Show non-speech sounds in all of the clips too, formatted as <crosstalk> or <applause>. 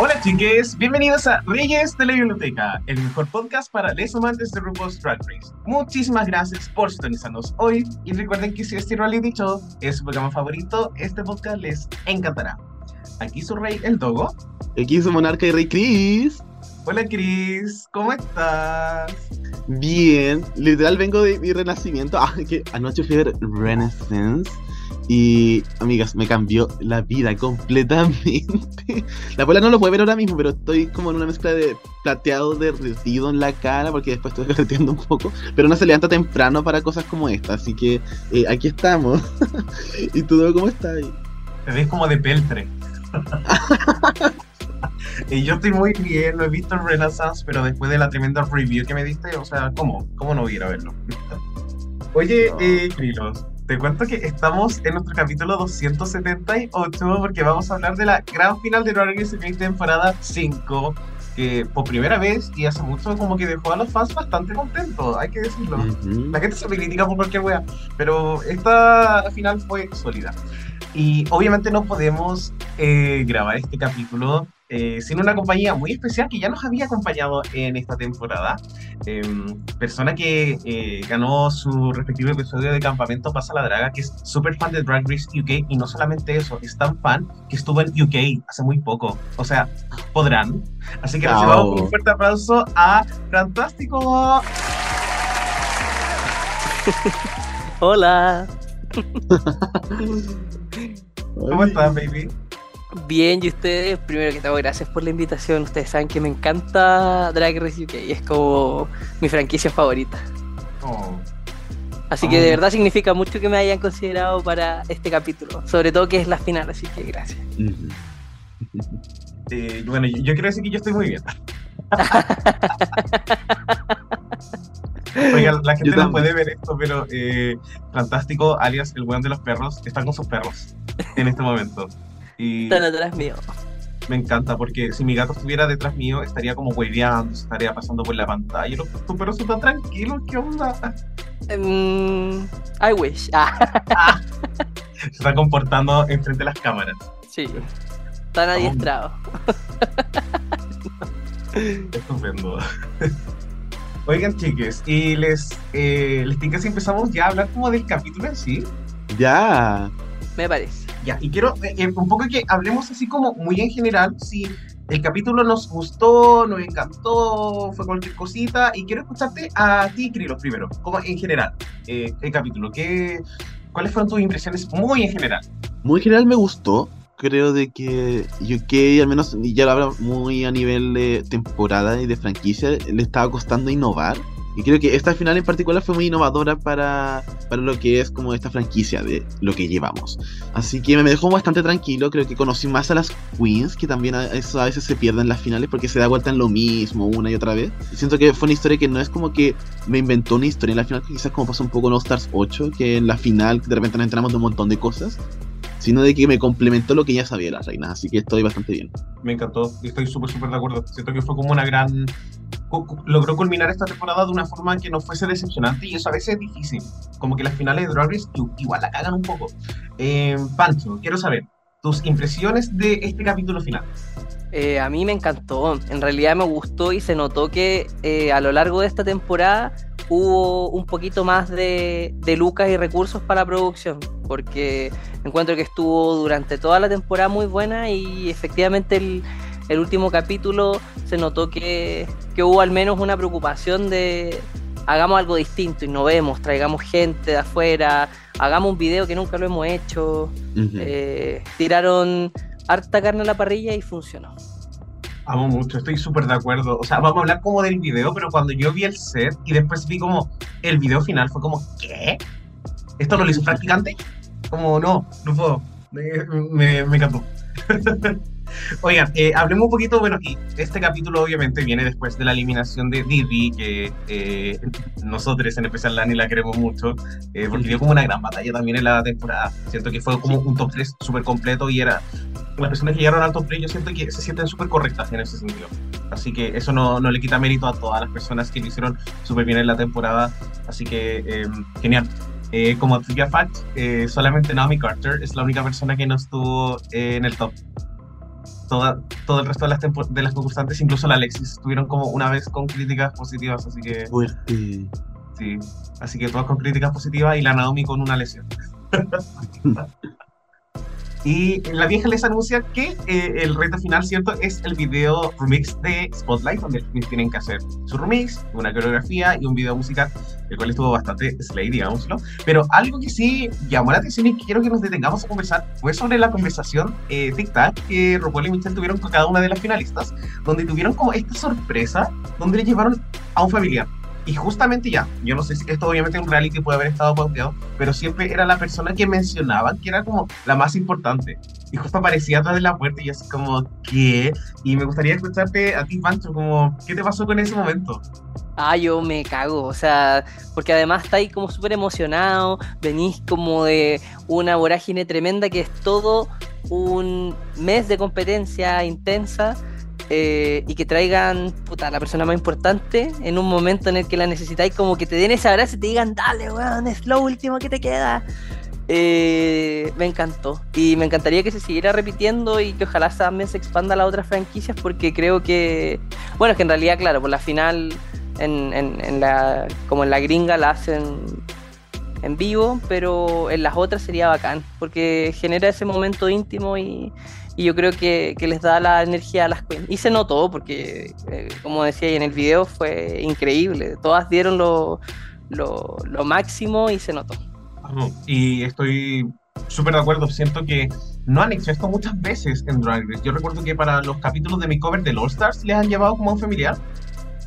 Hola chiques, bienvenidos a Reyes de la Biblioteca, el mejor podcast para los amantes de RuPaul's Drag Race. Muchísimas gracias por sintonizarnos hoy y recuerden que si este reality show es su programa favorito, este podcast les encantará. Aquí su rey, el Dogo. Aquí su monarca y rey Chris. Hola Chris, ¿cómo estás? Bien, literal vengo de mi renacimiento. Ah, que anoche fui a ver Renaissance. Y, amigas, me cambió la vida completamente. <laughs> La abuela no lo puede ver ahora mismo, pero estoy como en una mezcla de plateado derretido en la cara, porque después estoy <laughs> derretiendo un poco. Pero no se levanta temprano para cosas como esta, así que eh, aquí estamos. <laughs> ¿Y tú cómo estás? Te ves como de peltre. y yo estoy muy bien, lo he visto en Renaissance, pero después de la tremenda review que me diste, o sea, ¿cómo? ¿Cómo no voy a ir a verlo? Oye, No. eh, Krilos, te cuento que estamos en nuestro capítulo 278 porque vamos a hablar de la gran final de Race UK temporada 5 que por primera vez y hace mucho como que dejó a los fans bastante contentos, hay que decirlo. Ujú. La gente se critica por cualquier wea, pero esta final fue sólida. Y obviamente no podemos eh, grabar este capítulo eh, sin una compañía muy especial que ya nos había acompañado en esta temporada. Em, persona que eh, ganó su respectivo episodio de Campamento Pasa la Draga, que es súper fan de Drag Race UK. Y no solamente eso, es tan fan que estuvo en UK hace muy poco. O sea, podrán. Así que Chao. recibamos un fuerte aplauso a Fantástico. Hola, <laughs> ¿Cómo estás, baby? bien, y ustedes, primero que todo, gracias por la invitación. Ustedes saben que me encanta Drag Race UK, es como mi franquicia favorita. Oh. Así que de verdad significa mucho que me hayan considerado para este capítulo, sobre todo que es la final, así que gracias. <laughs> Eh, bueno, yo, yo quiero decir que yo estoy muy bien. <laughs> Oiga, la gente no puede ver esto, pero eh, Fantástico, alias el weón de los perros, está con sus perros en este momento. Y Están atrás mío. me encanta porque si mi gato estuviera detrás mío, estaría como hueveando, estaría pasando por la pantalla. Los tus perros están tranquilos, ¿qué onda? Mm, I wish. Ah, <laughs> Se está comportando enfrente de las cámaras. sí, están adiestrados. Estupendo. <laughs> Oigan, chiques, y les, eh, les tinca si empezamos ya a hablar como del capítulo en sí. Ya. Me parece. Ya, y quiero eh, eh, un poco que hablemos así como muy en general, si el capítulo nos gustó, nos encantó, fue cualquier cosita, y quiero escucharte a ti, Krilo, primero, como en general, eh, el capítulo, ¿qué, ¿cuáles fueron tus impresiones muy en general? Muy en general me gustó. Creo de que UK, al menos y ya lo hablo muy a nivel de temporada y de franquicia, le estaba costando innovar. Y creo que esta final en particular fue muy innovadora para, para lo que es como esta franquicia de lo que llevamos. Así que me dejó bastante tranquilo, creo que conocí más a las queens, que también a, eso a veces se pierden en las finales porque se da vuelta en lo mismo una y otra vez. Siento que fue una historia que no es como que me inventó una historia en la final, quizás como pasó un poco en All Stars 8, que en la final de repente nos enteramos de un montón de cosas, sino de que me complementó lo que ya sabía las reinas, así que estoy bastante bien. Me encantó, estoy súper, súper de acuerdo. Siento que fue como una gran... Logró culminar esta temporada de una forma que no fuese decepcionante, y eso a veces es difícil. Como que las finales de Drag igual la cagan un poco. Eh, Pancho, quiero saber tus impresiones de este capítulo final. Eh, a mí me encantó, en realidad me gustó y se notó que eh, a lo largo de esta temporada hubo un poquito más de, lucas y recursos para la producción, porque encuentro que estuvo durante toda la temporada muy buena y efectivamente el, el último capítulo se notó que, que hubo al menos una preocupación de hagamos algo distinto, innovemos, traigamos gente de afuera, hagamos un video que nunca lo hemos hecho, Ujú. eh, tiraron harta carne a la parrilla y funcionó. Amo mucho, estoy súper de acuerdo. O sea, vamos a hablar como del video, pero cuando yo vi el set y después vi como el video final, fue como, ¿qué? ¿Esto no lo hizo practicante? Como, no, no puedo. Me, me, me encantó. <laughs> Oigan, eh, hablemos un poquito, bueno, y este capítulo obviamente viene después de la eliminación de Didi, que eh, nosotros en especial Lani la queremos mucho, eh, porque dio como una gran batalla también en la temporada. Siento que fue como un top 3 súper completo y era, las personas que llegaron al top 3 yo siento que se sienten súper correctas en ese sentido. Así que eso no, no le quita mérito a todas las personas que lo hicieron súper bien en la temporada. Así que em, genial. Eh, como trivia fact, eh, solamente Naomi Carter es la única persona que no estuvo eh, en el top. Toda, todo el resto de las, de las concursantes, incluso la Alexis, estuvieron como una vez con críticas positivas, así que Fuerte. sí. Así que todas con críticas positivas y la Naomi con una lesión. <laughs> Y la vieja les anuncia que eh, el reto final, ¿cierto? Es el video remix de Spotlight, donde tienen que hacer su remix, una coreografía y un video musical, el cual estuvo bastante slay, digámoslo. Pero algo que sí llamó la atención y quiero que nos detengamos a conversar fue sobre la conversación eh, tic-tac que RuPaul y Michelle tuvieron con cada una de las finalistas, donde tuvieron como esta sorpresa, donde le llevaron a un familiar. Y justamente ya, yo no sé si esto obviamente es un reality puede haber estado pauteado, pero siempre era la persona que mencionaban que era como la más importante. Y justo aparecía atrás de la puerta y así como, ¿qué? Y me gustaría escucharte a ti, Pancho, como, ¿qué te pasó con ese momento? Ah, yo me cago, o sea, porque además está ahí como súper emocionado, venís como de una vorágine tremenda que es todo un mes de competencia intensa eh, y que traigan puta, la persona más importante en un momento en el que la necesitáis, como que te den ese abrazo y te digan, dale, weón, es lo último que te queda. Eh, me encantó y me encantaría que se siguiera repitiendo y que ojalá también se expanda a las otras franquicias porque creo que, bueno, es que en realidad, claro, por la final en la, como en la gringa la hacen en vivo, pero en las otras sería bacán, porque genera ese momento íntimo y, y yo creo que, que les da la energía a las queens. Y se notó, porque eh, como decía en el video, fue increíble. Todas dieron lo, lo, lo máximo y se notó. Y estoy súper de acuerdo, siento que no han hecho esto muchas veces en Drag Race. Yo recuerdo que para los capítulos de mi cover del All Stars les han llevado como a un familiar.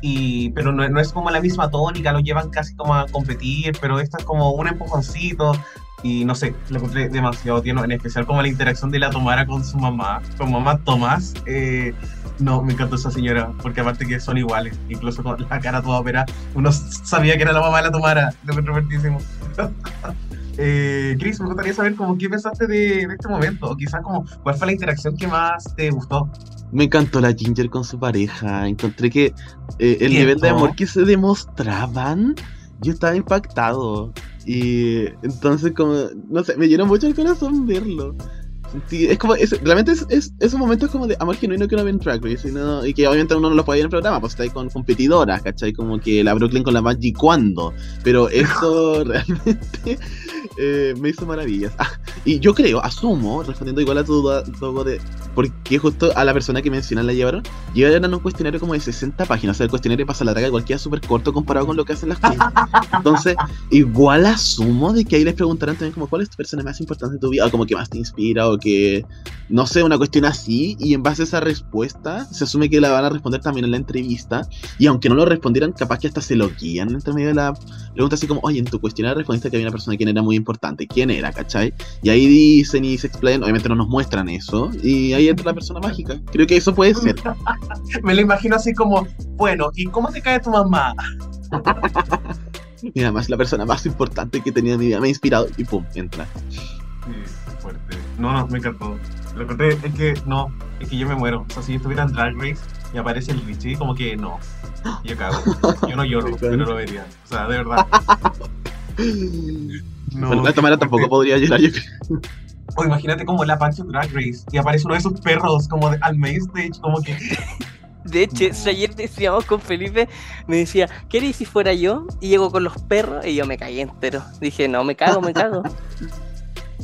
Y, pero no, no es como la misma tónica, lo llevan casi como a competir, pero esta es como un empujoncito. Y no sé, lo encontré demasiado tierno, en especial como la interacción de la Tomara con su mamá, con mamá Tomás. eh, no, me encantó esa señora, porque aparte que son iguales, incluso con la cara toda operada, uno sabía que era la mamá de la Tomara, lo encontré fuertísimo. <laughs> Eh, Chris, me gustaría saber como qué pensaste de, de este momento, o quizás como cuál fue la interacción que más te gustó. Me encantó la Ginger con su pareja. Encontré que eh, el nivel de amor que se demostraban, yo estaba impactado. Y entonces, como, no sé, me llenó mucho el corazón verlo. Sentí- es como, es- realmente es, es, esos momentos como de amor genuino que uno ve en Drag Race. Y, no- y que obviamente uno no lo puede ver en el programa, pues está ahí con competidoras, ¿cachai? Como que la Brooklyn con la Maggie cuando. Pero <laughs> eso realmente eh, me hizo maravillas. Ah, y yo creo, asumo, respondiendo igual a tu duda, de por qué justo a la persona que mencionan la llevaron, llevaron un cuestionario como de 60 páginas. O sea, el cuestionario pasa la traga igual queda súper corto comparado con lo que hacen las queens. Entonces, igual asumo de que ahí les preguntarán también como cuál es tu persona más importante de tu vida, o como que más te inspira, o que, no sé, una cuestión así, y en base a esa respuesta, se asume que la van a responder también en la entrevista, y aunque no lo respondieran, capaz que hasta se lo guían entre medio de la pregunta así como, oye, en tu cuestionario respondiste que había una persona que era muy importante, ¿quién era, cachai? Y ahí dicen y se explayan, obviamente no nos muestran eso, y ahí entra la persona mágica. Creo que eso puede ser. <laughs> Me lo imagino así como, bueno, ¿y cómo te cae tu mamá? <laughs> Y además la persona más importante que he tenido en mi vida me ha inspirado, y pum, entra. Fuerte. No, no, me encantó. Lo encontré, es que no, es que yo me muero. O sea, si yo estuviera en Drag Race y aparece el Richie, como que no. Yo cago. Yo no lloro, <laughs> pero lo vería. O sea, de verdad. <laughs> No, bueno, la qué Tamara fuerte. tampoco podría llorar, yo. O imagínate como la Pancho Drag Race y aparece uno de esos perros como de- al main stage, como que. De hecho, eso ayer decíamos con Felipe, me decía, ¿qué harías si fuera yo? Y llego con los perros y yo me caí entero. Dije, no, me cago, me cago. <laughs>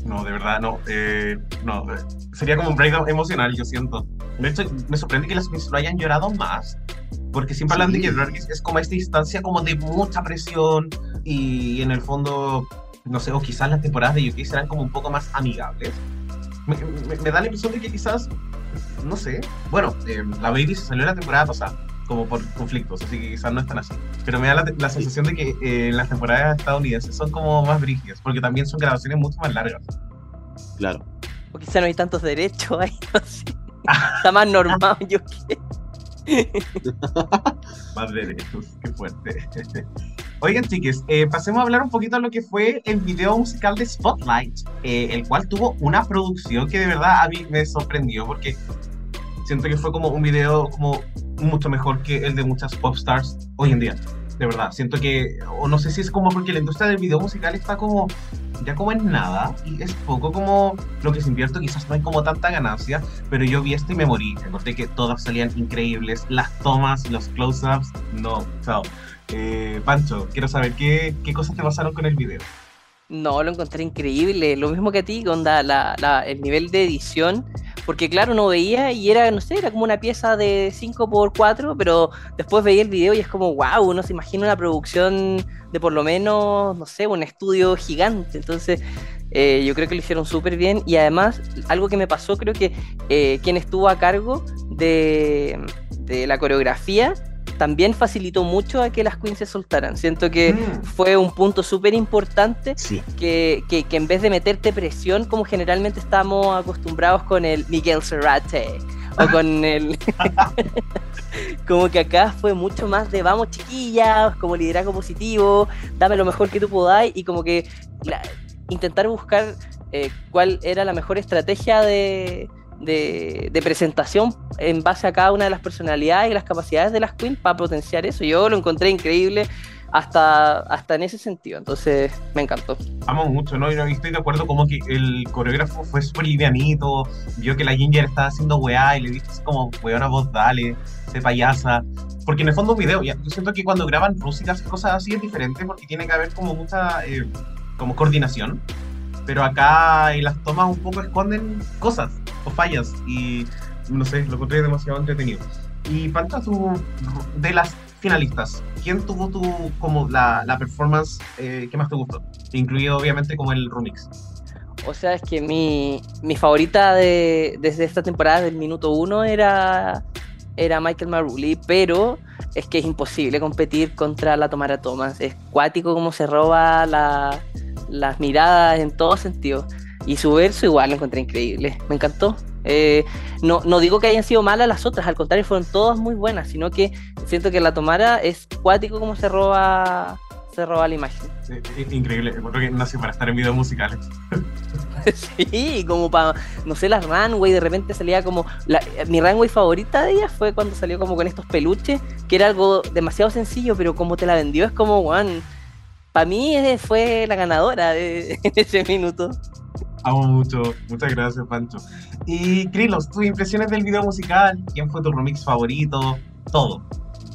No, de verdad, no. eh, no, eh, sería como un breakdown emocional, yo siento. De hecho, me sorprende que las Miss lo hayan llorado más. Porque siempre hablan de Sí. que Drag es como esta instancia como de mucha presión y en el fondo, no sé, o quizás las temporadas de UK serán como un poco más amigables. Me, me- me da la impresión de que quizás, no sé, bueno, eh, la Baby se salió la temporada pasada, como por conflictos, así que quizás no están así. Pero me da la, la sensación de que eh, las temporadas estadounidenses son como más brígidas, porque también son grabaciones mucho más largas. Claro. O quizá no hay tantos derechos ahí, <laughs> no sé. <laughs> Está más normal, yo qué. Madre de Dios, qué fuerte. <laughs> Oigan, chiques, eh, pasemos a hablar un poquito de lo que fue el video musical de Spotlight, eh, el cual tuvo una producción que de verdad a mí me sorprendió porque siento que fue como un video como mucho mejor que el de muchas pop stars hoy en día. De verdad, siento que, o no sé si es como porque la industria del video musical está como, ya como en nada, y es poco como lo que se invierte, quizás no hay como tanta ganancia, pero yo vi esto y me morí. Encontré que todas salían increíbles, las tomas, los close-ups, no, chao. Eh, Pancho, quiero saber qué, qué cosas te pasaron con el video. No, lo encontré increíble. Lo mismo que a ti, onda, la, la, el nivel de edición. Porque claro, uno veía y era, no sé, era como una pieza de 5x4, pero después veía el video y es como, wow, uno se imagina una producción de por lo menos, no sé, un estudio gigante. Entonces, eh, yo creo que lo hicieron súper bien. Y además, algo que me pasó, creo que eh, quien estuvo a cargo de, de la coreografía también facilitó mucho a que las queens se soltaran. Siento que Mm. fue un punto súper importante Sí. que, que, que en vez de meterte presión, como generalmente estamos acostumbrados con el Miguel Serrate o <laughs> con el. <laughs> como que acá fue mucho más de vamos chiquillas, como liderazgo positivo, dame lo mejor que tú podáis y como que la- intentar buscar eh, cuál era la mejor estrategia de, de, de presentación en base a cada una de las personalidades y las capacidades de las queens para potenciar eso. Yo lo encontré increíble hasta, hasta en ese sentido, entonces me encantó. Amo mucho, ¿no? Y no, y estoy de acuerdo como que el coreógrafo fue súper livianito, vio que la Ginger estaba haciendo weá y le dijo así como, weona vos dale, sé payasa. Porque en el fondo un video, ya, yo siento que cuando graban músicas y cosas así es diferente porque tiene que haber como mucha eh, como coordinación. Pero acá en las tomas un poco esconden cosas fallas y no sé, lo encontré demasiado entretenido. Y tú, de las finalistas, ¿quién tuvo tu, como la, la performance eh, que más te gustó? Incluido obviamente como el remix. O sea, es que mi, mi favorita de, desde esta temporada del minuto uno era, era Michael Maruli, pero es que es imposible competir contra la Tomara Thomas. Es cuático como se roba la- las miradas en todo sentido. Y su verso igual lo encontré increíble. Me encantó. Eh, no, no digo que hayan sido malas las otras, al contrario, fueron todas muy buenas, sino que siento que la Tomara es cuático como se roba, se roba la imagen. Increíble, encuentro que nació para estar en videos musicales. <laughs> Sí, como para, no sé, las runway, de repente salía como, la- mi runway favorita de ella fue cuando salió como con estos peluches, que era algo demasiado sencillo, pero como te la vendió es como, one para mí fue la ganadora de, <laughs> en ese minuto. Amo mucho, muchas gracias Pancho. Y Krilos, tus impresiones del video musical, quién fue tu remix favorito, todo.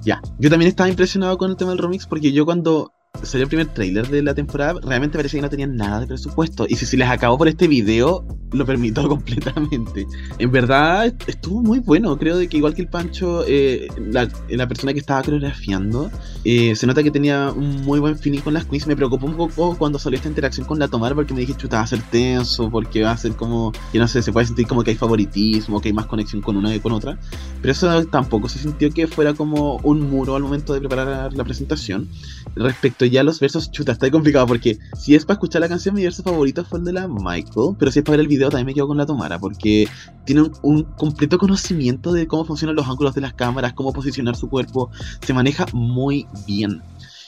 Ya, yo también estaba impresionado con el tema del remix porque yo cuando salió el primer tráiler de la temporada realmente parecía que no tenían nada de presupuesto y si se les acabó por este video lo permito <laughs> completamente. En verdad estuvo muy bueno, creo de que igual que el Pancho, eh, la, la persona que estaba coreografiando, eh, se nota que tenía un muy buen feeling con las queens. Me preocupó un poco cuando salió esta interacción con la Tomar porque me dije, chuta, va a ser tenso, porque va a ser como, que no sé, se puede sentir como que hay favoritismo, que hay más conexión con una que con otra. Pero eso tampoco se sintió que fuera como un muro al momento de preparar la presentación. Respecto ya los versos, chuta, está complicado porque si es para escuchar la canción, mi verso favorito fue el de la Michael, pero si es para ver el video también me quedo con la Tomara porque tiene un completo conocimiento de cómo funcionan los ángulos de las cámaras, cómo posicionar su cuerpo, se maneja muy bien.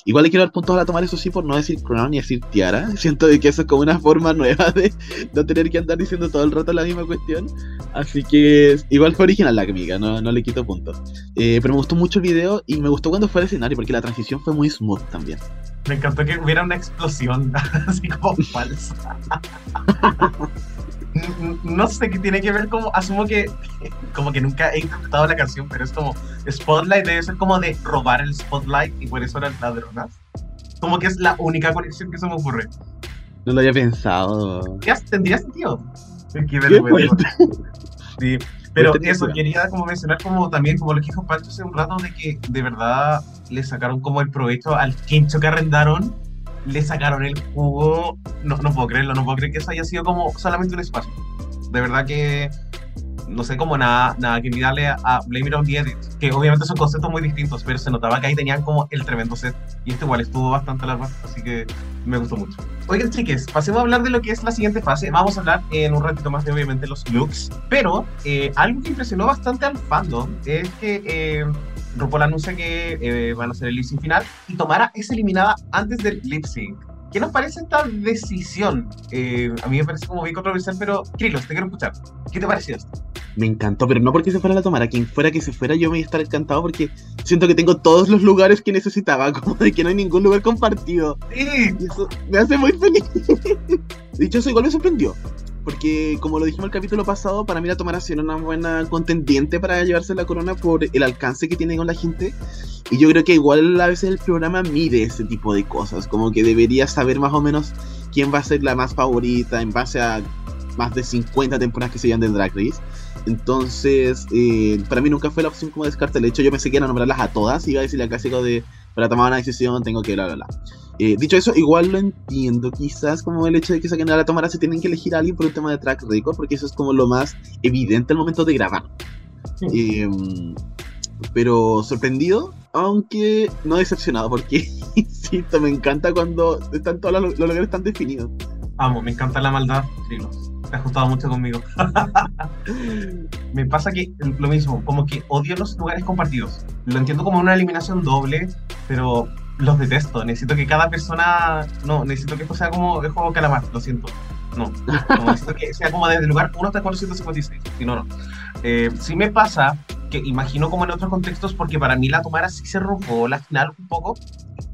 Igual le quiero dar puntos a la Tomara, eso sí, por no decir crown ni decir tiara. <laughs> Siento de que eso es como una forma nueva de no tener que andar diciendo todo el rato la misma cuestión. Así que igual fue original la amiga, no, no le quito puntos. Eh, pero me gustó mucho el video y me gustó cuando fue al escenario porque la transición fue muy smooth también. Me encantó que hubiera una explosión <laughs> así como falsa. <laughs> No sé qué tiene que ver como, asumo que como que nunca he interpretado la canción, pero es como Spotlight debe ser como de robar el Spotlight y por eso eran ladronas. Como que es la única conexión que se me ocurre. No lo había pensado. Ya tendría sentido. Qué Qué vergüenza. Sí, pero eso, quería como mencionar como también, como lo que dijo Pancho hace un rato, de que de verdad le sacaron como el provecho al quincho que arrendaron, le sacaron el jugo, no, no puedo creerlo, no puedo creer que eso haya sido como solamente un espacio. De verdad que no sé cómo nada, nada que mirarle a, Blame It on the Edit, que obviamente son conceptos muy distintos, pero se notaba que ahí tenían como el tremendo set, y este igual estuvo bastante largo, así que me gustó mucho. Oigan, chiques, pasemos a hablar de lo que es la siguiente fase. Vamos a hablar en un ratito más de, obviamente, los looks. Pero eh, algo que impresionó bastante al fandom es que eh, RuPaul anuncia que eh, van a hacer el lip sync final y Tomara es eliminada antes del lip sync. ¿Qué nos parece esta decisión? Eh, a mí me parece como bien controversial, pero Krilos, te quiero escuchar. ¿Qué te pareció esto? Me encantó, pero no porque se fuera la Tomara. Quien fuera que se fuera, yo me iba a estar encantado porque siento que tengo todos los lugares que necesitaba, <laughs> como de que no hay ningún lugar compartido. Sí, Y eso me hace muy feliz. <laughs> Dicho eso, igual me sorprendió. Porque, como lo dijimos el capítulo pasado, para mí la Tomara sido una buena contendiente para llevarse la corona por el alcance que tiene con la gente. Y yo creo que igual a veces el programa mide ese tipo de cosas. Como que debería saber más o menos quién va a ser la más favorita en base a más de 50 temporadas que se llevan del Drag Race. Entonces, eh, para mí nunca fue la opción como descarte. De hecho, yo pensé que era nombrarlas a todas. Iba a decirle al clásico de para tomar una decisión tengo que bla bla bla. Eh, dicho eso, igual lo entiendo, quizás como el hecho de que saquen a la tomara se tienen que elegir a alguien por el tema de track record, porque eso es como lo más evidente al momento de grabar. Eh, pero sorprendido, aunque no decepcionado, porque <laughs> insisto, me encanta cuando están todos los, los lugares están definidos. amo, me encanta la maldad, Krilos. Te has mucho conmigo. <laughs> me pasa que lo mismo, como que odio los lugares compartidos. Lo entiendo como una eliminación doble, pero los detesto. Necesito que cada persona. No, necesito que esto sea como el juego calamar, lo siento. No, no, necesito que sea como desde el lugar 1 hasta 456. Si no, no. Eh, sí me pasa que imagino como en otros contextos, porque para mí la Tomara sí se robó la final un poco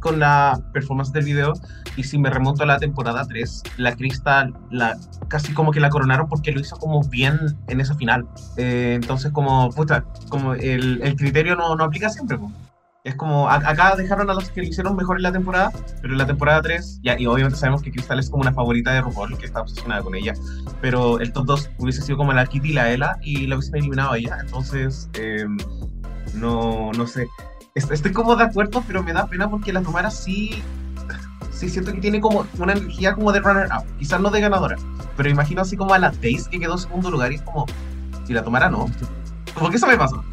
con la performance del video. Y si me remonto a la temporada 3, la Crystal la, casi como que la coronaron porque lo hizo como bien en esa final. Eh, entonces, como, puta, como el, el criterio no, no aplica siempre. Es como, a- acá dejaron a los que lo hicieron mejor en la temporada, pero en la temporada 3, ya, y obviamente sabemos que Crystal es como una favorita de RuPaul, que está obsesionada con ella, pero el top 2 hubiese sido como la Kitty y la Ella, y la hubiesen eliminado a ella, entonces, eh, no, no sé. Est- Estoy como de acuerdo, pero me da pena porque la Tomara sí, sí siento que tiene como una energía como de runner-up, quizás no de ganadora, pero imagino así como a la Days que quedó en segundo lugar y es como, y la Tomara no. Como que eso me pasó.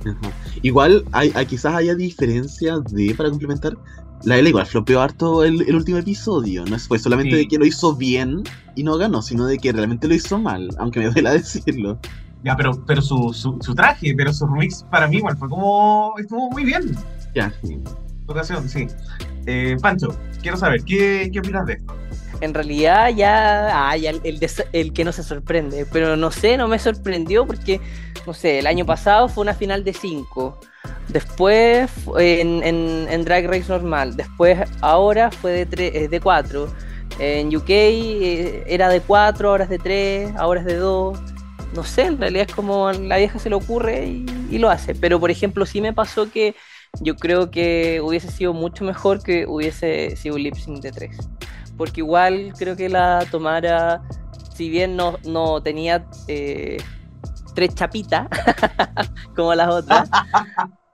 Ajá. Igual, hay, hay- quizás haya diferencias de, para complementar, la L igual flopeó harto el, el último episodio. No fue solamente Sí. de que lo hizo bien y no ganó, sino de que realmente lo hizo mal, aunque me duela <laughs> decirlo. Ya, pero, pero su, su, su traje, pero su remix para mí igual fue como, estuvo muy bien. Ya, sí. Su ocasión, sí. Eh, Pancho, quiero saber, ¿qué, qué opinas de esto? En realidad ya, ah, ya el, el que no se sorprende, pero no sé, no me sorprendió porque, no sé, el año pasado fue una final de 5, después en, en- en Drag Race normal, después ahora fue de 4, en UK eh, era de 4, ahora es de 3, ahora es de 2, no sé, en realidad es como la vieja se le ocurre y, lo hace, pero por ejemplo sí me pasó que yo creo que hubiese sido mucho mejor que hubiese sido un lip sync de 3 porque igual creo que la Tomara, si bien no, no tenía eh, tres chapitas <laughs> como las otras,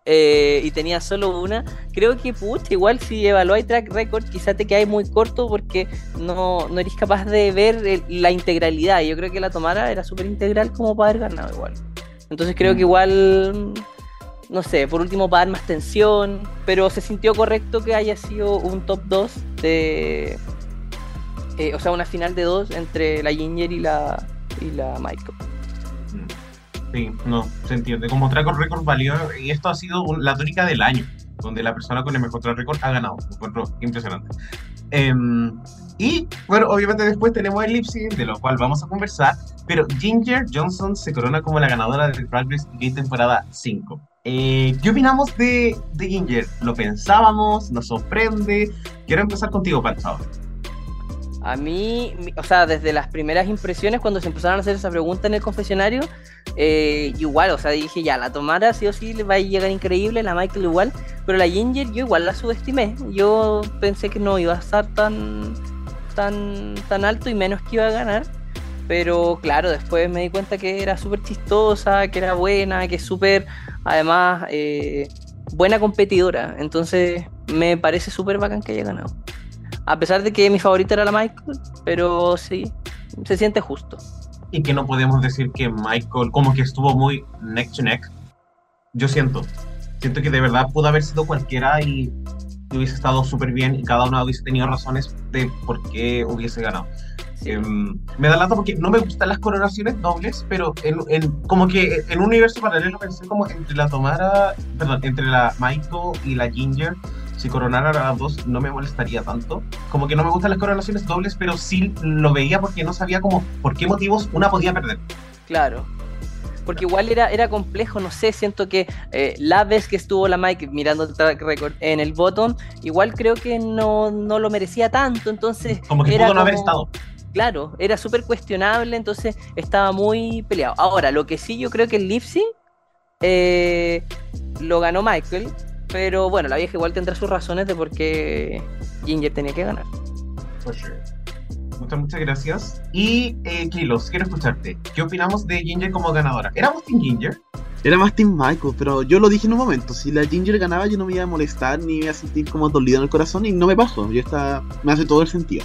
eh, y tenía solo una, creo que pucha, igual si evaluáis track record, quizá te quedáis muy corto porque no, no eres capaz de ver el- la integralidad. Y yo creo que la Tomara era súper integral como para haber ganado igual. Entonces creo que igual, no sé, por último para dar más tensión, pero se sintió correcto que haya sido un top 2 de, eh, o sea, una final de dos entre la Ginger y la, y la Michael. Sí, no, se entiende. Como track record valió, y esto ha sido la tónica del año, donde la persona con el mejor track record ha ganado. Me encuentro impresionante. Em, y bueno, obviamente después tenemos el lip sync, de lo cual vamos a conversar, pero Ginger Johnson se corona como la ganadora de Drag Race UK temporada 5. Eh, ¿Qué opinamos de, de Ginger? ¿Lo pensábamos? ¿Nos sorprende? Quiero empezar contigo, Pancho. A mí, o sea, desde las primeras impresiones, cuando se empezaron a hacer esa pregunta en el confesionario, eh, igual, o sea, dije ya, la Tomara sí o sí le va a llegar increíble, la Michael igual, pero la Ginger yo igual la subestimé. Yo pensé que no iba a estar tan, tan, tan alto y menos que iba a ganar. Pero claro, después me di cuenta que era súper chistosa, que era buena, que es súper, además, eh, buena competidora. Entonces me parece súper bacán que haya ganado. A pesar de que mi favorita era la Michael, pero sí, se siente justo. y que no podemos decir que Michael como que estuvo muy neck to neck. Yo siento, siento que de verdad pudo haber sido cualquiera y, hubiese estado súper bien y cada uno hubiese tenido razones de por qué hubiese ganado. Em, me da lata porque no me gustan las coronaciones dobles, pero en, en- como que en un universo paralelo pensé como entre la Tomara, perdón, entre la Michael y la Ginger, si coronaran a las dos no me molestaría tanto. Como que no me gustan las coronaciones dobles, pero sí lo veía porque no sabía como por qué motivos una podía perder. Claro. Porque igual era, era complejo, no sé, siento que eh, la vez que estuvo la Mike mirando el track record en el bottom, igual creo que no, no lo merecía tanto, entonces... Como que era pudo no haber estado. Claro, era súper cuestionable, entonces estaba muy peleado. Ahora, lo que sí yo creo que el lip sync, eh, lo ganó Michael, pero bueno, la vieja igual tendrá sus razones de por qué Ginger tenía que ganar. For sure. Muchas, muchas gracias. Y, eh, Kilos, quiero escucharte. ¿Qué opinamos de Ginger como ganadora? ¿Éramos Team Ginger? Era más Team Michael, pero yo lo dije en un momento. Si la Ginger ganaba, yo no me iba a molestar ni me iba a sentir como dolido en el corazón y no me pasó. Yo está, me hace todo el sentido.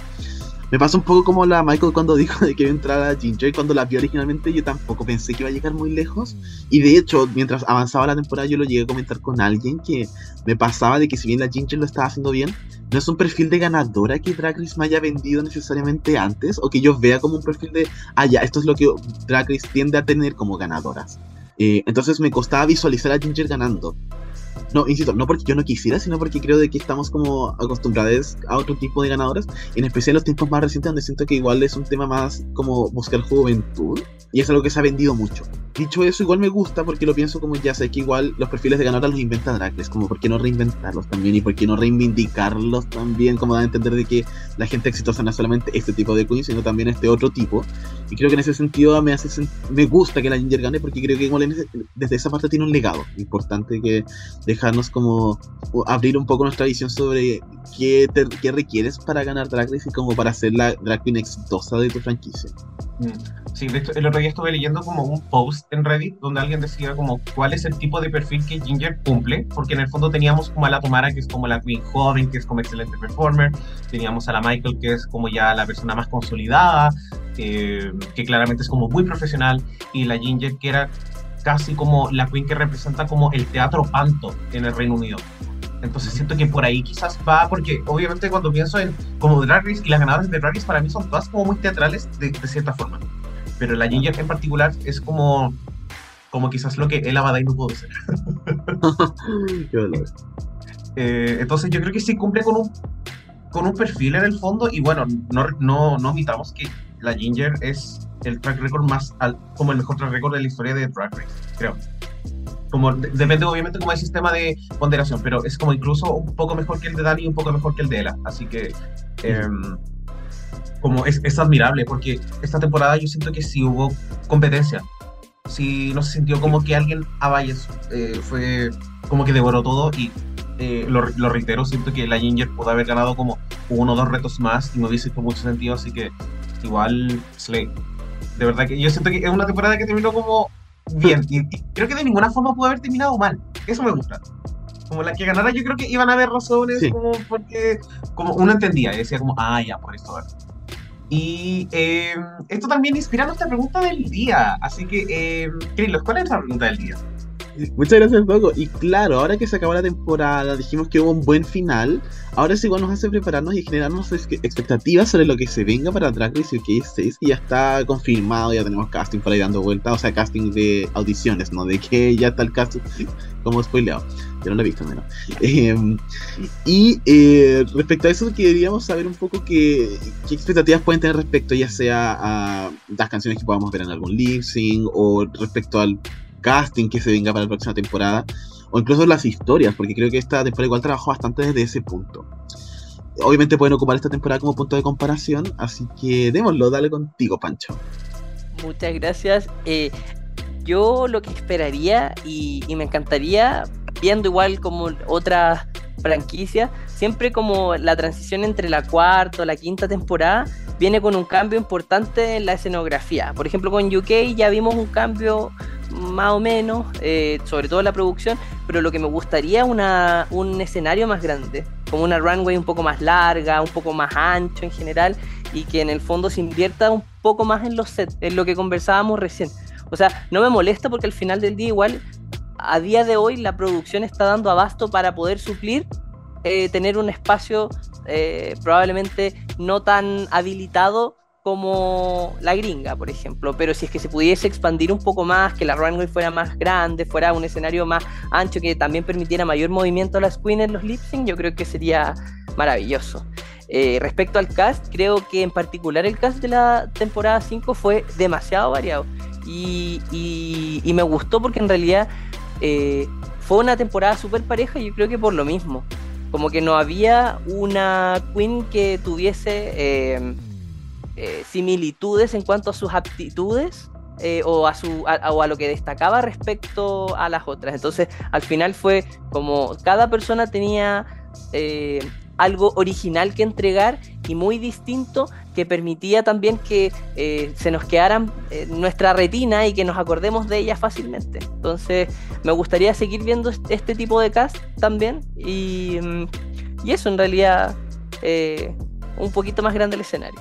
Me pasó un poco como la Michael cuando dijo de que iba a entrar a Ginger. Cuando la vi originalmente, yo tampoco pensé que iba a llegar muy lejos. Y de hecho, mientras avanzaba la temporada, yo lo llegué a comentar con alguien que me pasaba de que si bien la Ginger lo estaba haciendo bien, no es un perfil de ganadora que Drag Race me haya vendido necesariamente antes, o que yo vea como un perfil de, ah, ya, esto es lo que Drag Race tiende a tener como ganadoras. Eh, entonces me costaba visualizar a Ginger ganando. No, insisto, no porque yo no quisiera, sino porque creo de que estamos como acostumbrados a otro tipo de ganadoras, en especial los tiempos más recientes donde siento que igual es un tema más como buscar juventud, y es algo que se ha vendido mucho. Dicho eso, igual me gusta porque lo pienso como ya sé que igual los perfiles de ganadoras los inventa Race, como por qué no reinventarlos también y por qué no reivindicarlos también, como da a entender de que la gente exitosa no es solamente este tipo de queen, sino también este otro tipo. Y creo que en ese sentido me hace sen- me gusta que la Ginger gane porque creo que igual en ese- desde esa parte tiene un legado importante que dejarnos como abrir un poco nuestra visión sobre qué, te- qué requieres para ganar Drag Race y como para ser la drag queen exitosa de tu franquicia. Mm. Sí, de hecho, el otro día estuve leyendo como un post en Reddit donde alguien decía como cuál es el tipo de perfil que Ginger cumple, porque en el fondo teníamos como a la Tomara, que es como la queen joven, que es como excelente performer, teníamos a la Michael, que es como ya la persona más consolidada, eh, que claramente es como muy profesional, y la Ginger, que era casi como la queen que representa como el teatro panto en el Reino Unido. Entonces siento que por ahí quizás va, porque obviamente cuando pienso en como Drag Race y las ganadoras de Drag Race para mí son todas como muy teatrales de, de cierta forma. Pero la Ginger en particular es como, como quizás lo que el Abadai no pudo ser. <laughs> Eh, entonces yo creo que sí cumple con un, con un perfil en el fondo y bueno, no, no, no omitamos que la Ginger es el track record más, como el mejor track record de la historia de Drag Race, creo. Como, de- depende obviamente como el sistema de ponderación, pero es como incluso un poco mejor que el de Dani y un poco mejor que el de Ella. Así que em, como es, es admirable porque esta temporada yo siento que sí hubo competencia. Sí, no se sintió como que alguien a Valles eh, fue como que devoró todo y eh, lo, lo reitero, siento que la Ginger pudo haber ganado como uno o dos retos más y me hubiese hecho mucho sentido, así que igual Slay. De verdad que yo siento que es una temporada que terminó como bien y, y creo que de ninguna forma pudo haber terminado mal. Eso me gusta. Como la que ganara, yo creo que iban a haber razones, Sí. como porque como uno entendía y decía como, ah, ya, por esto. vale". Y eh, esto también inspira nuestra pregunta del día. Así que, eh, Krilos, ¿cuál es nuestra pregunta del día? Muchas gracias, Paco. Y claro, ahora que se acabó la temporada, dijimos que hubo un buen final. Ahora eso igual nos hace prepararnos y generarnos ex- expectativas sobre lo que se venga para Drag Race UK 6. Y ya está confirmado, ya tenemos casting por ahí dando vuelta. O sea, casting de audiciones, ¿no? De que ya está el casting <laughs> como spoileado. Yo no lo he visto, menos. Em, y eh, respecto a eso, queríamos saber un poco qué, qué expectativas pueden tener respecto, ya sea a las canciones que podamos ver en algún lip sync o respecto al casting que se venga para la próxima temporada, o incluso las historias, porque creo que esta temporada igual trabajó bastante desde ese punto. Obviamente pueden ocupar esta temporada como punto de comparación, así que démoslo, dale contigo, Pancho. Muchas gracias. Eh, yo lo que esperaría y, me encantaría, viendo igual como otras franquicias, siempre como la transición entre la cuarta o la quinta temporada viene con un cambio importante en la escenografía. Por ejemplo, con UK ya vimos un cambio más o menos, eh, sobre todo la producción, pero lo que me gustaría una, un escenario más grande, como una runway un poco más larga, un poco más ancho en general, y que en el fondo se invierta un poco más en los sets, en lo que conversábamos recién. O sea, no me molesta porque al final del día igual a día de hoy la producción está dando abasto para poder suplir eh, tener un espacio eh, probablemente no tan habilitado como la gringa, por ejemplo, pero si es que se pudiese expandir un poco más, que la runway fuera más grande, fuera un escenario más ancho, que también permitiera mayor movimiento a las queens en los lip sync, yo creo que sería maravilloso. Eh, respecto al cast, creo que en particular el cast de la temporada 5 fue demasiado variado y, me gustó porque en realidad eh, fue una temporada súper pareja y yo creo que por lo mismo, como que no había una queen que tuviese... Eh, eh, similitudes en cuanto a sus aptitudes eh, o, a su, o a lo que destacaba respecto a las otras. Entonces, al final fue como cada persona tenía eh, algo original que entregar y muy distinto que permitía también que se nos quedaran nuestra retina y que nos acordemos de ella fácilmente. Entonces, me gustaría seguir viendo este tipo de cast también y, mm, y eso en realidad un poquito más grande el escenario.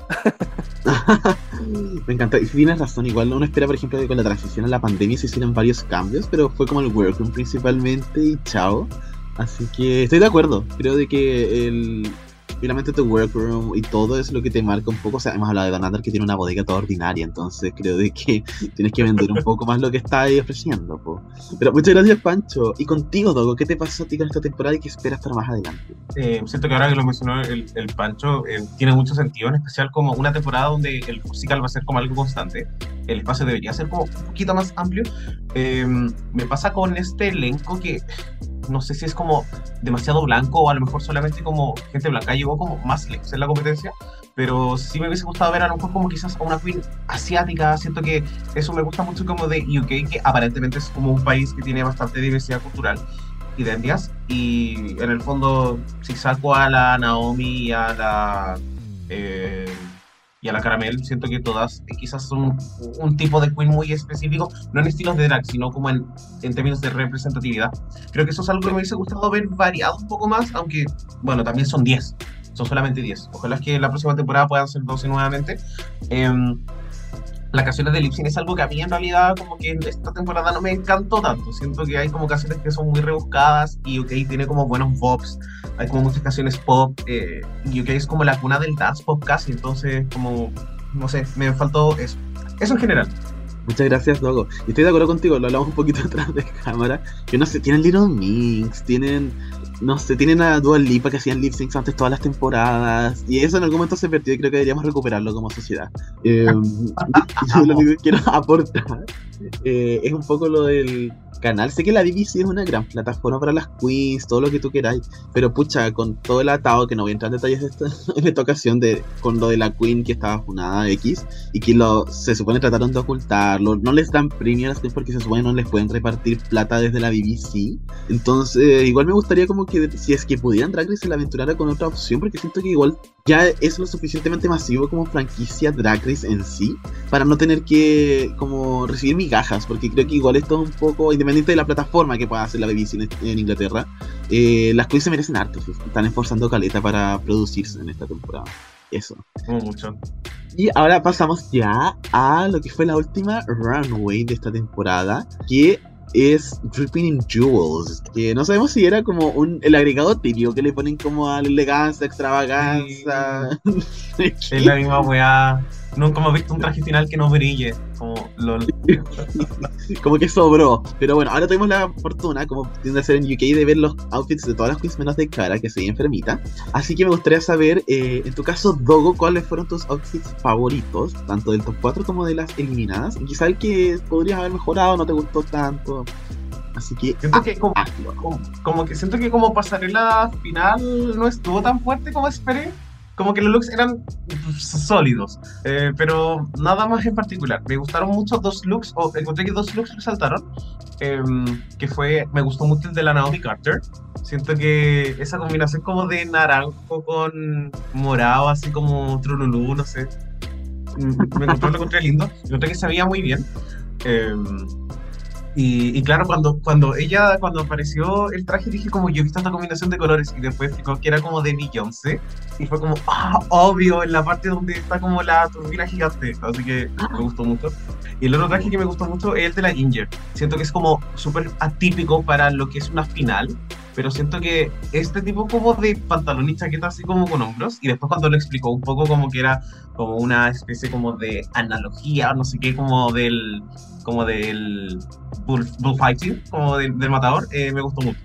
<laughs> Me encanta. Y tienes razón, igual uno espera, por ejemplo, que con la transición a la pandemia se hicieran varios cambios, pero fue como el workroom principalmente y chao. Así que estoy de acuerdo. Creo de que el, finalmente tu workroom y todo es lo que te marca un poco. O sea, hemos hablado de Donander que tiene una bodega toda ordinaria, entonces creo de que <laughs> tienes que vender un poco más lo que está ahí ofreciendo. Po. Pero muchas gracias, Pancho. Y contigo, Dogo, ¿qué te pasó a ti con esta temporada y qué esperas para más adelante? Eh, siento que ahora que lo mencionó el, el Pancho, eh, tiene mucho sentido, en especial como una temporada donde el musical va a ser como algo constante. El espacio debería ser como un poquito más amplio. Eh, me pasa con este elenco que no sé si es como demasiado blanco o a lo mejor solamente como gente blanca llegó como más lejos en la competencia, pero sí me hubiese gustado ver a lo mejor como quizás a una queen asiática, siento que eso me gusta mucho como de UK, que aparentemente es como un país que tiene bastante diversidad cultural y de etnias, y en el fondo si saco a la Naomi y a la... Eh, y a la Caramel, siento que todas eh, quizás son un, tipo de queen muy específico, no en estilos de drag, sino como en, en términos de representatividad. Creo que eso es algo que me hubiese gustado ver variado un poco más, aunque, bueno, también son 10, son solamente 10. Ojalá es que la próxima temporada puedan ser 12 nuevamente. Eh, las canciones de Lipsin es algo que a mí en realidad como que en esta temporada no me encantó tanto. Siento que hay como canciones que son muy rebuscadas y UK tiene como buenos bops, hay como muchas canciones pop eh, y UK es como la cuna del dance pop casi, entonces como, no sé, me faltó eso. Eso en general. Muchas gracias, Dogo. Y estoy de acuerdo contigo, lo hablamos un poquito <laughs> atrás de cámara. Que no sé, tienen Little Mix, tienen no sé, tienen a Dual Lipa que hacían lip syncs antes todas las temporadas. Y eso en algún momento se perdió y creo que deberíamos recuperarlo como sociedad. Eh, <laughs> <laughs> yo lo único que quiero aportar eh, es un poco lo del canal. Sé que la BBC es una gran plataforma para las queens, todo lo que tú queráis, pero pucha, con todo el atado, que no voy a entrar en detalles de esta, <laughs> en esta ocasión, de, con lo de la queen que estaba funada X, y que lo, se supone trataron de ocultarlo, no les dan premio a las queens porque se supone no les pueden repartir plata desde la BBC. Entonces, igual me gustaría como que si es que pudieran Drag se la aventurara con otra opción, porque siento que igual ya es lo suficientemente masivo como franquicia Drag Race en sí, para no tener que como recibir migajas, porque creo que igual esto es un poco, independiente de la plataforma que pueda hacer la BBC en, Inglaterra, eh, las queens se merecen harto, están esforzando caleta para producirse en esta temporada. Eso. mucho. Y ahora pasamos ya a lo que fue la última runway de esta temporada, que es Dripping in Jewels, que no sabemos si era como un, el agregado típico que le ponen como a la elegancia, extravaganza. es la misma weá. Nunca hemos visto un traje final que no brille. Como, <laughs> como que sobró. Pero bueno, ahora tenemos la fortuna, como tiende a ser en UK, de ver los outfits de todas las queens menos de cara, que soy enfermita. Así que me gustaría saber, eh, en tu caso, Dogo, cuáles fueron tus outfits favoritos, tanto del top 4 como de las eliminadas. Y quizá el que podrías haber mejorado no te gustó tanto. Así que, siento que como, como, que siento que como pasarela final no estuvo tan fuerte como esperé como que los looks eran sólidos, eh, pero nada más en particular. Me gustaron mucho dos looks, o encontré que dos looks resaltaron, em, que fue, me gustó mucho el de la Naomi Carter. Siento que esa combinación como de naranjo con morado, así como trululú, no sé. Mm, me encontré, lo encontré lindo, encontré que se veía muy bien. Em, Y, y claro, cuando, cuando ella, cuando apareció el traje, dije como yo he visto esta combinación de colores y después explicó que era como de Beyoncé y fue como, ah, obvio, en la parte donde está como la turbina gigante, así que me gustó mucho. Y el otro traje que me gustó mucho es el de la Ginger. Siento que es como súper atípico para lo que es una final, pero siento que este tipo como de pantalón y chaqueta así como con hombros, y después cuando lo explicó un poco como que era como una especie como de analogía, no sé qué, como del como del bull, bullfighting, como del, del matador, eh, me gustó mucho.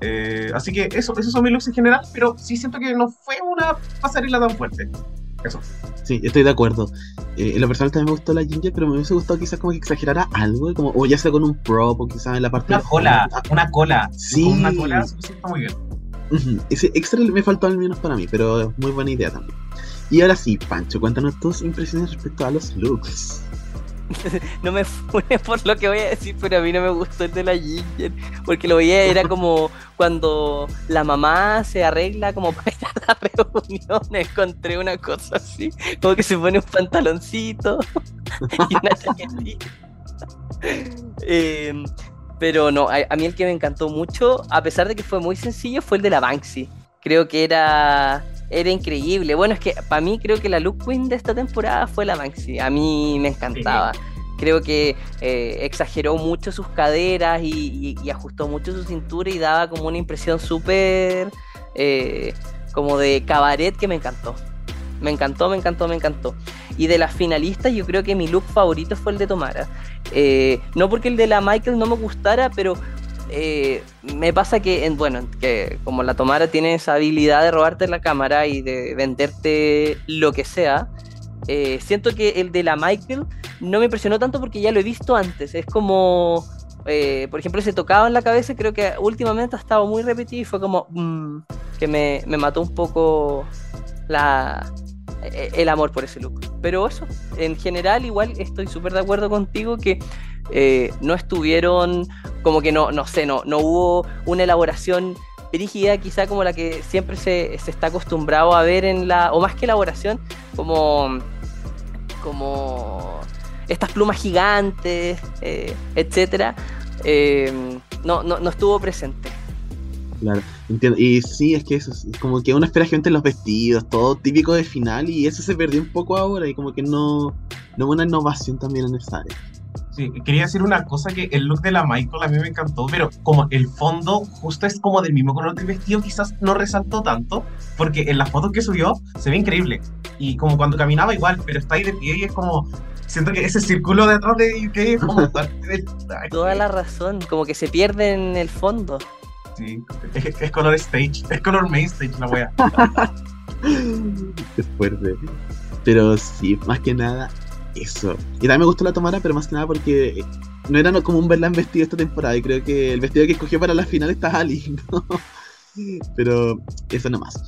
Eh, así que eso, esos son mis looks en general, pero sí siento que no fue una pasarela tan fuerte. Eso. Sí, estoy de acuerdo. Eh, en lo personal también me gustó la Ginger, pero me hubiese gustado quizás como que exagerara algo, como, o ya sea con un prop, o quizás en la parte Una de- cola, una cola. Sí. Con una cola, eso sí está muy bien. Ese extra me faltó al menos para mí, pero es muy buena idea también. Y ahora sí, Pancho, cuéntanos tus impresiones respecto a los looks. <laughs> No me fune por lo que voy a decir, pero a mí no me gustó el de la Ginger. Porque lo veía, era como cuando la mamá se arregla como <laughs> para ir a la reunión. Encontré una cosa así, como que se pone un pantaloncito <laughs> y una chaquetita. Eh, pero no, a, a mí el que me encantó mucho, a pesar de que fue muy sencillo, fue el de la Banksy. Creo que era, era increíble. Bueno, es que para mí creo que la look queen de esta temporada fue la Banksy. A mí me encantaba. Creo que eh, exageró mucho sus caderas y, y- y ajustó mucho su cintura y daba como una impresión súper eh, como de cabaret que me encantó. Me encantó, me encantó, me encantó. Y de las finalistas, yo creo que mi look favorito fue el de Tomara. Eh, no porque el de la Michael no me gustara, pero eh, me pasa que, en- bueno, que como la Tomara tiene esa habilidad de robarte la cámara y de venderte lo que sea, eh, siento que el de la Michael no me impresionó tanto porque ya lo he visto antes. Es como, eh, por ejemplo, ese tocado en la cabeza, creo que últimamente ha estado muy repetido y fue como mm, que me, me mató un poco la, e- el amor por ese look. Pero eso, en general, igual estoy súper de acuerdo contigo que eh, no estuvieron, como que no, no sé, no, no hubo una elaboración rígida, quizá como la que siempre se, se está acostumbrado a ver en la, o más que elaboración, como, como estas plumas gigantes, eh, etcétera, eh, no, no, no estuvo presente. Claro, entiendo. Y sí, es que eso es como que uno espera gente en los vestidos, todo típico de final, y eso se perdió un poco ahora, y como que no, no hubo una innovación también en esa área. Sí, quería decir una cosa que el look de la Michael a mí me encantó, pero como el fondo justo es como del mismo color del vestido, quizás no resaltó tanto, porque en las fotos que subió se ve increíble. Y como cuando caminaba igual, pero está ahí de pie y es como, siento que ese círculo de atrás de UK es como <laughs> parte del. Toda la razón, como que se pierde en el fondo. Sí, es, es color stage, es color main stage la wea. <laughs> Es fuerte. Pero sí, más que nada, eso. Y también me gustó la tomara, pero más que nada porque no era no- común verla en vestido esta temporada. Y creo que el vestido que escogió para la final estaba lindo. <laughs> Pero eso nomás.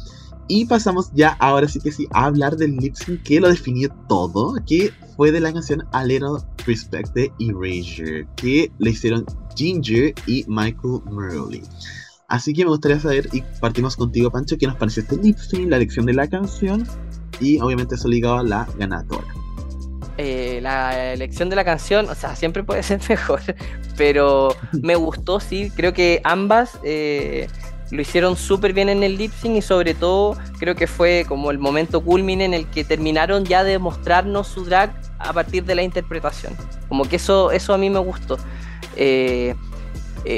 Y pasamos ya, ahora sí que sí, a hablar del lip sync que lo definió todo, que fue de la canción A Little Respect de Erasure, que le hicieron Ginger y Michael Murley. Así que me gustaría saber, y partimos contigo, Pancho, qué nos pareció este lip sync, la elección de la canción, y obviamente eso ligado a la ganadora. Eh, la elección de la canción, o sea, siempre puede ser <laughs> mejor, pero me gustó, sí, creo que ambas eh, lo hicieron súper bien en el lip sync y sobre todo creo que fue como el momento culmine en el que terminaron ya de mostrarnos su drag a partir de la interpretación. Como que eso, eso a mí me gustó. Eh,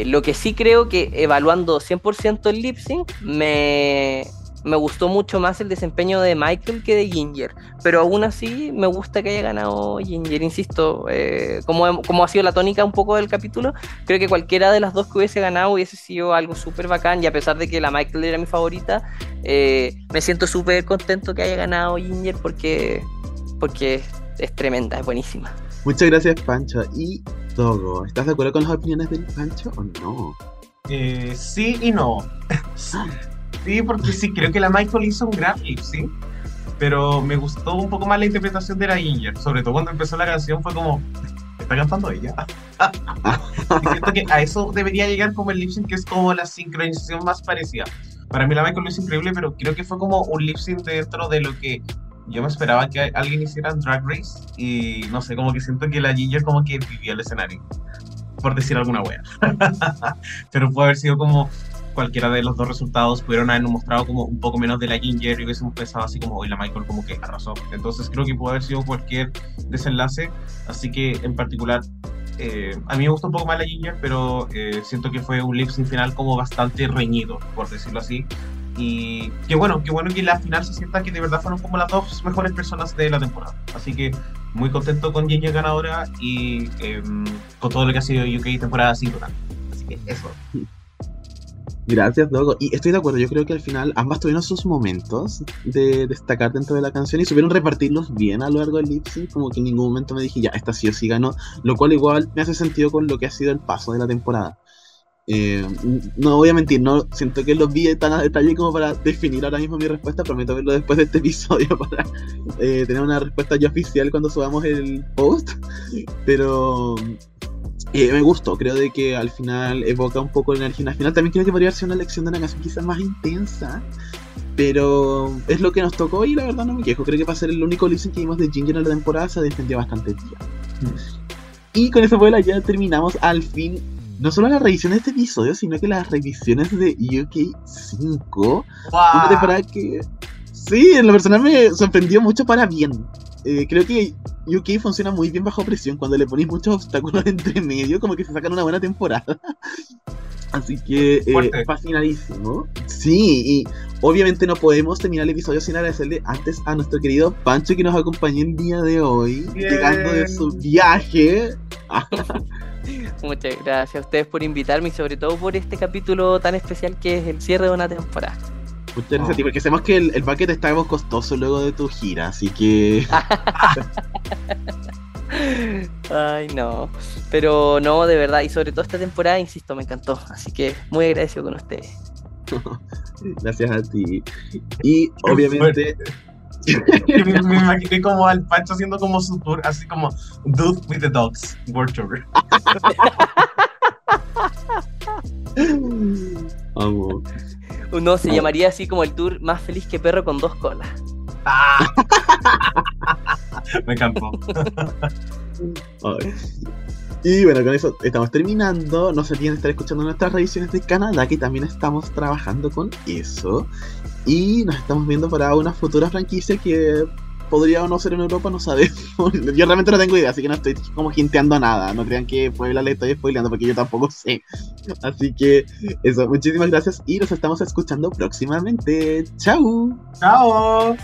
lo que sí creo que evaluando 100% el lip sync, me, me gustó mucho más el desempeño de Michael que de Ginger. Pero aún así me gusta que haya ganado Ginger, insisto. eh, como, como ha sido la tónica un poco del capítulo, creo que cualquiera de las dos que hubiese ganado hubiese sido algo súper bacán. Y a pesar de que la Michael era mi favorita, eh, me siento súper contento que haya ganado Ginger porque, porque es tremenda, es buenísima. Muchas gracias, Pancho. Y Dogo, ¿estás de acuerdo con las opiniones del Pancho o no? Eh, sí y no. Sí, porque sí, creo que la Michael hizo un lip sync, pero me gustó un poco más la interpretación de la Ginger. Sobre todo cuando empezó la canción fue como, ¿está cantando ella? <laughs> y siento que a eso debería llegar como el lip sync, que es como la sincronización más parecida. Para mí la Michael lo hizo increíble, pero creo que fue como un lip sync dentro de lo que yo me esperaba que alguien hiciera en Drag Race. Y no sé, como que siento que la Ginger como que vivía el escenario. por decir alguna wea. <laughs> Pero puede haber sido como cualquiera de los dos resultados pudieron habernos mostrado como un poco menos de la Ginger y hubiésemos pensado así como hoy la Michael como que arrasó. Entonces creo que puede haber sido cualquier desenlace, así que en particular eh, a mí me gustó un poco más la Ginger, pero eh, siento que fue un lip sync final como bastante reñido, por decirlo así. Y qué bueno, qué bueno que la final se sienta que de verdad fueron como las dos mejores personas de la temporada. Así que muy contento con Ginger ganadora y eh, con todo lo que ha sido UK temporada 5 también. Así que eso. <laughs> Gracias, Dogo. Y estoy de acuerdo, yo creo que al final ambas tuvieron sus momentos de destacar dentro de la canción y supieron repartirlos bien a lo largo del lip como que en ningún momento me dije, ya, esta sí o sí ganó, lo cual igual me hace sentido con lo que ha sido el paso de la temporada. Eh, no voy a mentir, no siento que los vi tan a detalle como para definir ahora mismo mi respuesta. Prometo verlo después de este episodio <laughs> para eh, tener una respuesta ya oficial cuando subamos el post. Pero eh, me gustó, creo de que al final evoca un poco la energía final. También creo que podría ser una lección de una canción quizás más intensa. Pero es lo que nos tocó y la verdad no me quejo. Creo que para ser el único listen que vimos de Ginger en la temporada se defendió bastante bien. Y con esa vuela ya terminamos al fin no solo la revisión de este episodio, sino que las revisiones de UK 5. Una temporada que, sí, en lo personal me sorprendió mucho para bien. Eh, creo que UK funciona muy bien bajo presión cuando le ponéis muchos obstáculos <laughs> entre medio, como que se sacan una buena temporada. <laughs> Así que eh, fascinadísimo. Sí, y obviamente no podemos terminar el episodio sin agradecerle antes a nuestro querido Pancho que nos acompañó el día de hoy, llegando de su viaje. <laughs> Muchas gracias a ustedes por invitarme y sobre todo por este capítulo tan especial que es el cierre de una temporada. Muchas gracias a ti, porque sabemos que el, el bucket está algo costoso luego de tu gira, así que... <laughs> Ay, no. Pero no, de verdad. Y sobre todo esta temporada, insisto, me encantó. Así que muy agradecido con ustedes. <laughs> Gracias a ti. Y obviamente. <laughs> me, me, imaginé como al Pancho haciendo como su tour, así como Dude with the Dogs, World Tour. <laughs> Amo. No, se llamaría así como el tour más feliz que perro con dos colas. Ah. <laughs> Me encantó. Y bueno, con eso estamos terminando. No se olviden estar escuchando nuestras revisiones de Canadá, que también estamos trabajando con eso. Y nos estamos viendo para una futura franquicia que podría o no ser en Europa, no sabemos. <laughs> yo realmente no tengo idea, así que no estoy como jinteando nada. No crean que Puebla le estoy spoileando porque yo tampoco sé. Así que eso, muchísimas gracias y nos estamos escuchando próximamente. ¡Chao! ¡Chao!